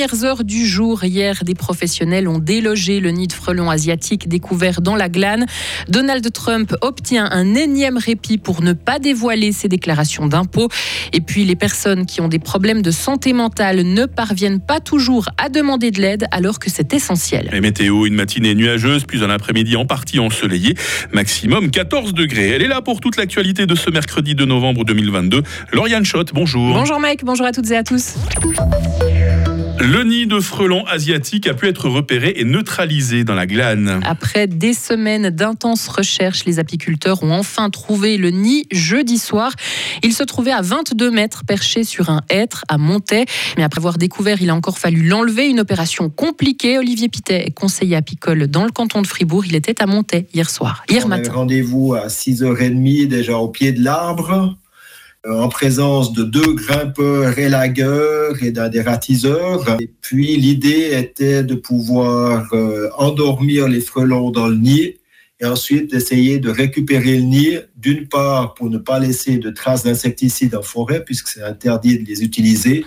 premières heures du jour, hier, des professionnels ont délogé le nid de frelons asiatique découvert dans la glane. Donald Trump obtient un énième répit pour ne pas dévoiler ses déclarations d'impôts. Et puis, les personnes qui ont des problèmes de santé mentale ne parviennent pas toujours à demander de l'aide alors que c'est essentiel. Et météo, une matinée nuageuse, puis un après-midi en partie ensoleillé, maximum 14 degrés. Elle est là pour toute l'actualité de ce mercredi de novembre 2022. Lauriane Schott, bonjour. Bonjour Mike, bonjour à toutes et à tous. Le nid de frelons asiatiques a pu être repéré et neutralisé dans la glane. Après des semaines d'intenses recherches, les apiculteurs ont enfin trouvé le nid jeudi soir. Il se trouvait à 22 mètres perché sur un hêtre à Montaix. Mais après avoir découvert, il a encore fallu l'enlever. Une opération compliquée. Olivier Pitet, conseiller apicole dans le canton de Fribourg, il était à Montaix hier soir, hier On matin. Rendez-vous à 6h30 déjà au pied de l'arbre. En présence de deux grimpeurs élagueurs et d'un dératiseur. Et puis l'idée était de pouvoir euh, endormir les frelons dans le nid et ensuite d'essayer de récupérer le nid, d'une part pour ne pas laisser de traces d'insecticides en forêt puisque c'est interdit de les utiliser,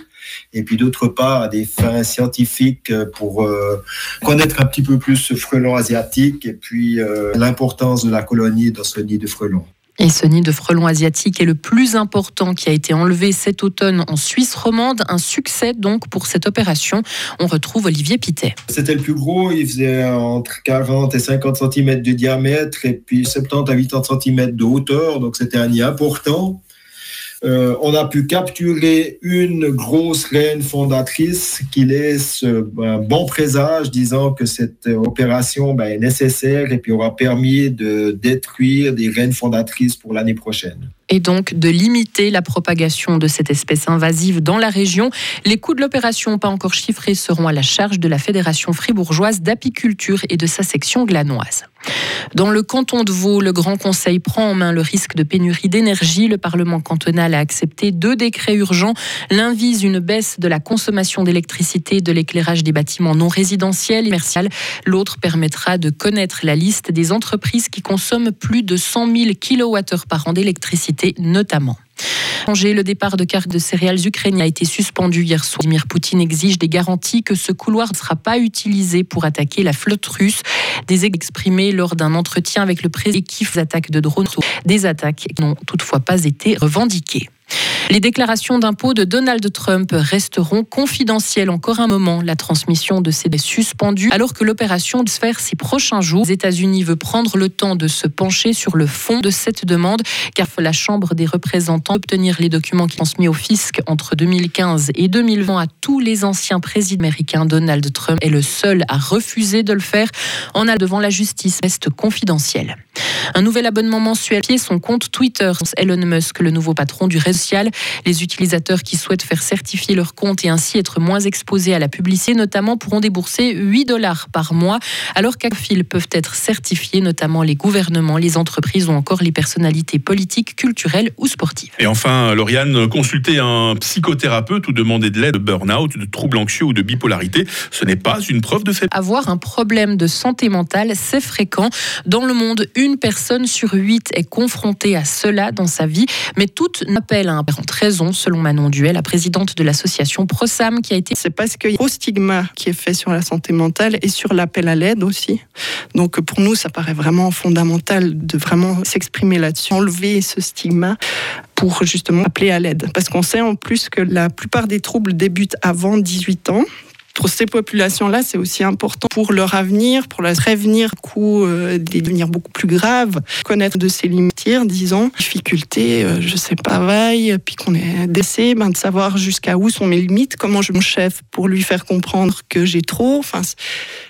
et puis d'autre part à des fins scientifiques euh, pour euh, connaître un petit peu plus ce frelon asiatique et puis l'importance de la colonie dans ce nid de frelons. Et ce nid de frelons asiatique est le plus important qui a été enlevé cet automne en Suisse romande. Un succès donc pour cette opération. On retrouve Olivier Pitet. C'était le plus gros, il faisait entre 40 et 50 cm de diamètre et puis 70 à 80 cm de hauteur, donc c'était un nid important. Euh, on a pu capturer une grosse reine fondatrice qui laisse euh, un bon présage, disant que cette opération ben, est nécessaire et puis aura permis de détruire des reines fondatrices pour l'année prochaine et donc de limiter la propagation de cette espèce invasive dans la région. Les coûts de l'opération, pas encore chiffrés, seront à la charge de la Fédération fribourgeoise d'apiculture et de sa section glanoise. Dans le canton de Vaud, le Grand Conseil prend en main le risque de pénurie d'énergie. Le Parlement cantonal a accepté deux décrets urgents. L'un vise une baisse de la consommation d'électricité de l'éclairage des bâtiments non résidentiels et commerciaux. L'autre permettra de connaître la liste des entreprises qui consomment plus de 100 000 kWh par an d'électricité notamment. Le départ de cartes de céréales ukrainiennes a été suspendu hier soir. Vladimir Poutine exige des garanties que ce couloir ne sera pas utilisé pour attaquer la flotte russe. Des exprimés lors d'un entretien avec le président Kiev, attaques de drones, des attaques qui n'ont toutefois pas été revendiquées. Les déclarations d'impôts de Donald Trump resteront confidentielles encore un moment. La transmission de ces est suspendue alors que l'opération se faire ces prochains jours. Les États-Unis veut prendre le temps de se pencher sur le fond de cette demande car la Chambre des représentants obtenir les documents qui sont transmis au fisc entre 2015 et 2020 à tous les anciens présidents américains. Donald Trump est le seul à refuser de le faire. En a devant la justice reste confidentiel. Un nouvel abonnement mensuel pied son compte Twitter. Elon Musk, le nouveau patron du réseau social. Les utilisateurs qui souhaitent faire certifier leur compte et ainsi être moins exposés à la publicité, notamment, pourront débourser 8 dollars par mois, alors qu'à-fil peuvent être certifiés, notamment les gouvernements, les entreprises ou encore les personnalités politiques, culturelles ou sportives. Et enfin, Lauriane, consulter un psychothérapeute ou demander de l'aide de burn-out, de troubles anxieux ou de bipolarité, ce n'est pas une preuve de fait. Avoir un problème de santé mentale, c'est fréquent. Dans le monde, une personne sur huit est confrontée à cela dans sa vie, mais toute n'appelle à un parent raison, selon Manon Duet, la présidente de l'association ProSam, qui a été. C'est parce qu'il y a stigma qui est fait sur la santé mentale et sur l'appel à l'aide aussi. Donc pour nous, ça paraît vraiment fondamental de vraiment s'exprimer là-dessus, enlever ce stigma pour justement appeler à l'aide. Parce qu'on sait en plus que la plupart des troubles débutent avant 18 ans. Pour ces populations-là, c'est aussi important pour leur avenir, pour leur prévenir coup euh, des devenir beaucoup plus graves, connaître de ses limites, disons, difficultés, euh, je sais pas, travail, puis qu'on est décès, ben, de savoir jusqu'à où sont mes limites, comment je mon chef pour lui faire comprendre que j'ai trop. Enfin,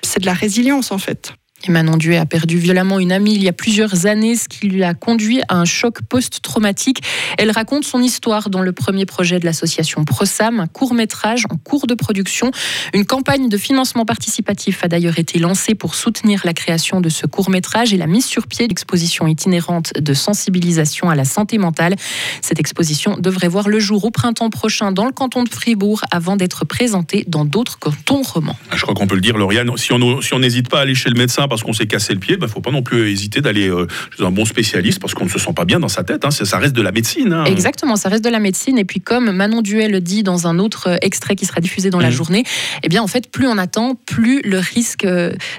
c'est de la résilience en fait. Et Manon Duet a perdu violemment une amie il y a plusieurs années, ce qui lui a conduit à un choc post-traumatique. Elle raconte son histoire dans le premier projet de l'association ProSam, un court-métrage en cours de production. Une campagne de financement participatif a d'ailleurs été lancée pour soutenir la création de ce court-métrage et la mise sur pied d'exposition itinérante de sensibilisation à la santé mentale. Cette exposition devrait voir le jour au printemps prochain dans le canton de Fribourg avant d'être présentée dans d'autres cantons romans. Je crois qu'on peut le dire, Lauriane, si on si n'hésite pas à aller chez le médecin parce qu'on s'est cassé le pied, il ben, ne faut pas non plus hésiter d'aller chez un bon spécialiste parce qu'on ne se sent pas bien dans sa tête. Hein. Ça reste de la médecine. Hein. Exactement, ça reste de la médecine. Et puis comme Manon Duel le dit dans un autre extrait qui sera diffusé dans la mmh. journée, eh bien en fait, plus on attend, plus le risque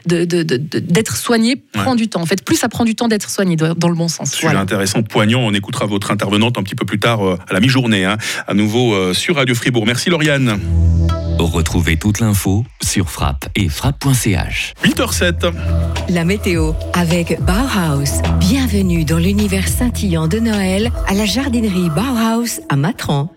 d'être soigné prend du temps. En fait, plus ça prend du temps d'être soigné dans le bon sens. C'est intéressant, poignant. On écoutera votre intervenante un petit peu plus tard à la mi-journée, hein, à nouveau sur Radio Fribourg. Merci Lauriane. Retrouvez toute l'info sur frappe et frappe.ch. 8h07. La météo avec Bauhaus. Bienvenue dans l'univers scintillant de Noël à la jardinerie Bauhaus à Matran.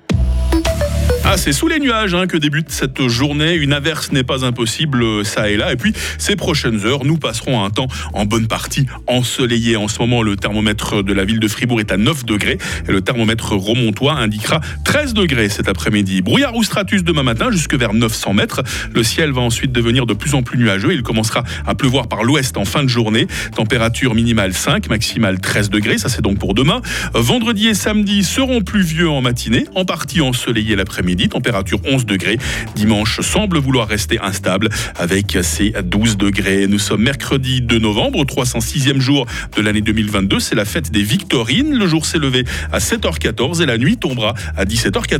Ah, c'est sous les nuages hein, que débute cette journée. Une averse n'est pas impossible, euh, ça et là. Et puis, ces prochaines heures, nous passerons un temps en bonne partie ensoleillé. En ce moment, le thermomètre de la ville de Fribourg est à 9 degrés et le thermomètre romontois indiquera 13 degrés cet après-midi. Brouillard ou stratus demain matin jusque vers 900 mètres. Le ciel va ensuite devenir de plus en plus nuageux. Il commencera à pleuvoir par l'ouest en fin de journée. Température minimale 5, maximale 13 degrés. Ça, c'est donc pour demain. Vendredi et samedi seront pluvieux en matinée, en partie ensoleillé l'après-midi température 11 degrés. Dimanche semble vouloir rester instable avec ses 12 degrés. Nous sommes mercredi 2 novembre, 306e jour de l'année 2022. C'est la fête des Victorines. Le jour s'est levé à 7h14 et la nuit tombera à 17h14.